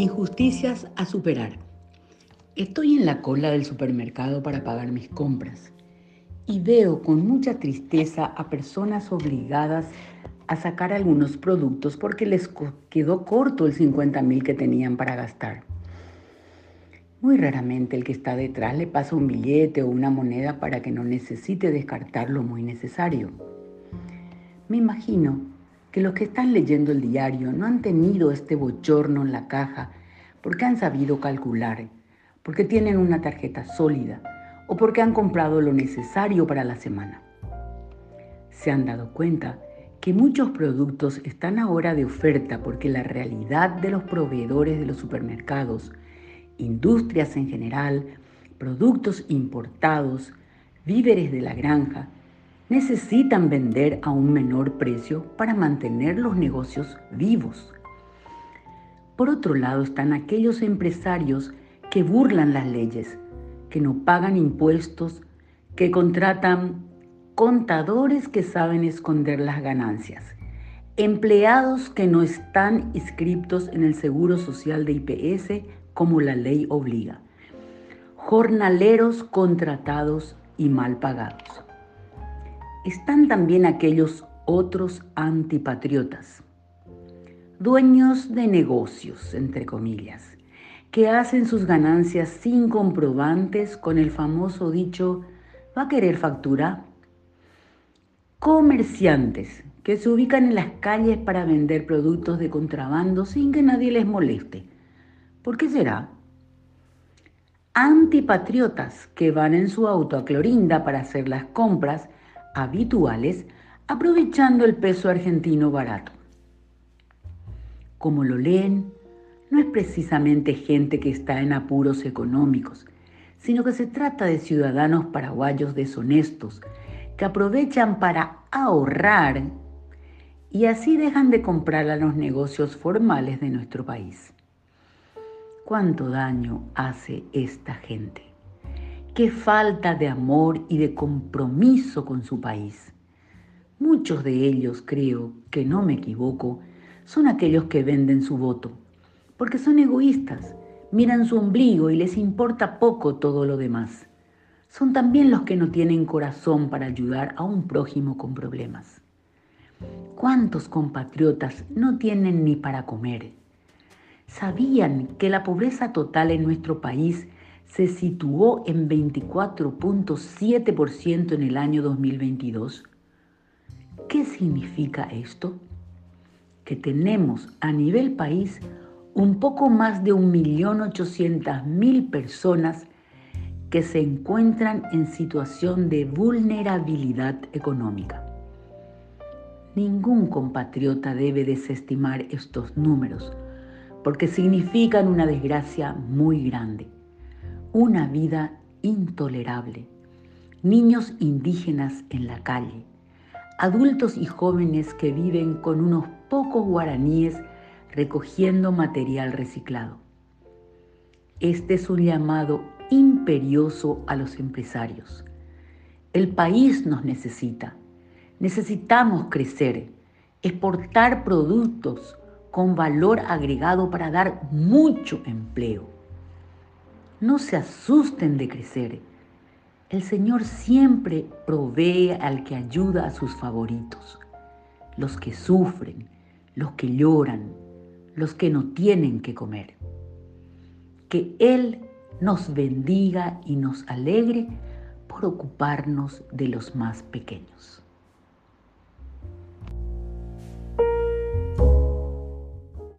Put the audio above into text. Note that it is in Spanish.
Injusticias a superar. Estoy en la cola del supermercado para pagar mis compras y veo con mucha tristeza a personas obligadas a sacar algunos productos porque les quedó corto el 50 mil que tenían para gastar. Muy raramente el que está detrás le pasa un billete o una moneda para que no necesite descartar lo muy necesario. Me imagino que los que están leyendo el diario no han tenido este bochorno en la caja porque han sabido calcular, porque tienen una tarjeta sólida o porque han comprado lo necesario para la semana. Se han dado cuenta que muchos productos están ahora de oferta porque la realidad de los proveedores de los supermercados, industrias en general, productos importados, víveres de la granja, necesitan vender a un menor precio para mantener los negocios vivos. Por otro lado están aquellos empresarios que burlan las leyes, que no pagan impuestos, que contratan contadores que saben esconder las ganancias, empleados que no están inscritos en el Seguro Social de IPS como la ley obliga, jornaleros contratados y mal pagados están también aquellos otros antipatriotas, dueños de negocios, entre comillas, que hacen sus ganancias sin comprobantes con el famoso dicho, ¿va a querer factura? Comerciantes que se ubican en las calles para vender productos de contrabando sin que nadie les moleste. ¿Por qué será? Antipatriotas que van en su auto a Clorinda para hacer las compras habituales aprovechando el peso argentino barato. Como lo leen, no es precisamente gente que está en apuros económicos, sino que se trata de ciudadanos paraguayos deshonestos que aprovechan para ahorrar y así dejan de comprar a los negocios formales de nuestro país. ¿Cuánto daño hace esta gente? Qué falta de amor y de compromiso con su país. Muchos de ellos, creo que no me equivoco, son aquellos que venden su voto, porque son egoístas, miran su ombligo y les importa poco todo lo demás. Son también los que no tienen corazón para ayudar a un prójimo con problemas. ¿Cuántos compatriotas no tienen ni para comer? ¿Sabían que la pobreza total en nuestro país se situó en 24.7% en el año 2022. ¿Qué significa esto? Que tenemos a nivel país un poco más de 1.800.000 personas que se encuentran en situación de vulnerabilidad económica. Ningún compatriota debe desestimar estos números porque significan una desgracia muy grande una vida intolerable, niños indígenas en la calle, adultos y jóvenes que viven con unos pocos guaraníes recogiendo material reciclado. Este es un llamado imperioso a los empresarios. El país nos necesita. Necesitamos crecer, exportar productos con valor agregado para dar mucho empleo. No se asusten de crecer. El Señor siempre provee al que ayuda a sus favoritos, los que sufren, los que lloran, los que no tienen que comer. Que Él nos bendiga y nos alegre por ocuparnos de los más pequeños.